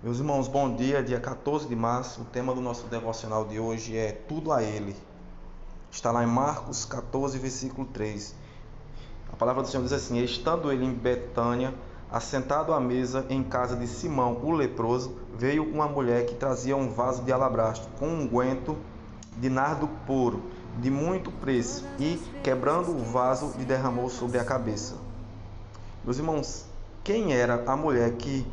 Meus irmãos, bom dia. Dia 14 de março. O tema do nosso devocional de hoje é Tudo a Ele. Está lá em Marcos 14, versículo 3. A palavra do Senhor diz assim: Estando ele em Betânia, assentado à mesa em casa de Simão, o leproso, veio uma mulher que trazia um vaso de alabastro com um unguento de nardo puro, de muito preço, e, quebrando o vaso, lhe derramou sobre a cabeça. Meus irmãos, quem era a mulher que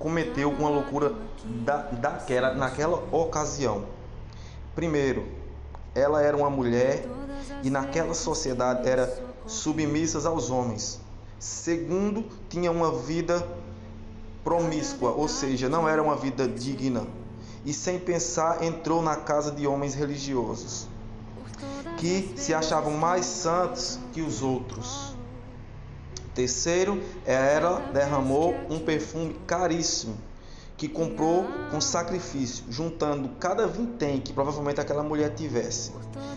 cometeu uma loucura da, daquela, naquela ocasião. Primeiro, ela era uma mulher e naquela sociedade era submissa aos homens. Segundo, tinha uma vida promíscua, ou seja, não era uma vida digna. E sem pensar, entrou na casa de homens religiosos que se achavam mais santos que os outros. Terceiro, ela derramou um perfume caríssimo que comprou com sacrifício, juntando cada vintém que provavelmente aquela mulher tivesse.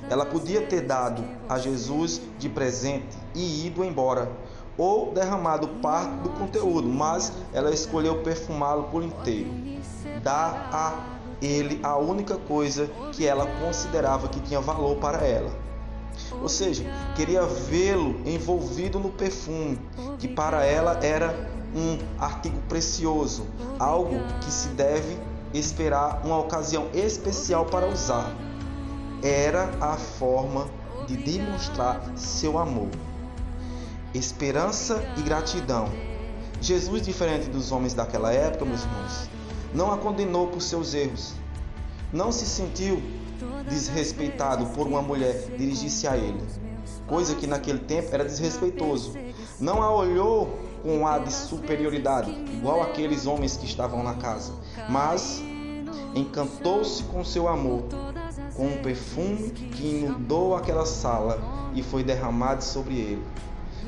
Ela podia ter dado a Jesus de presente e ido embora, ou derramado parte do conteúdo, mas ela escolheu perfumá-lo por inteiro. Dar a ele a única coisa que ela considerava que tinha valor para ela. Ou seja, queria vê-lo envolvido no perfume, que para ela era um artigo precioso, algo que se deve esperar uma ocasião especial para usar. Era a forma de demonstrar seu amor. Esperança e gratidão. Jesus, diferente dos homens daquela época, meus irmãos, não a condenou por seus erros. Não se sentiu desrespeitado por uma mulher dirigir-se a ele, coisa que naquele tempo era desrespeitoso. Não a olhou com ar de superioridade, igual aqueles homens que estavam na casa, mas encantou-se com seu amor, com um perfume que inundou aquela sala e foi derramado sobre ele.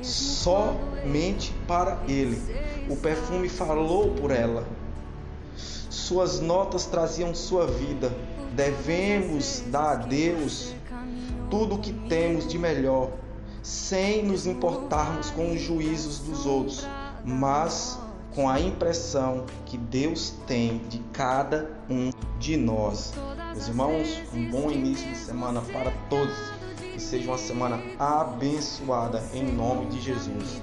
Somente para ele. O perfume falou por ela. Suas notas traziam sua vida, devemos dar a Deus tudo o que temos de melhor, sem nos importarmos com os juízos dos outros, mas com a impressão que Deus tem de cada um de nós. Meus irmãos, um bom início de semana para todos. Que seja uma semana abençoada em nome de Jesus.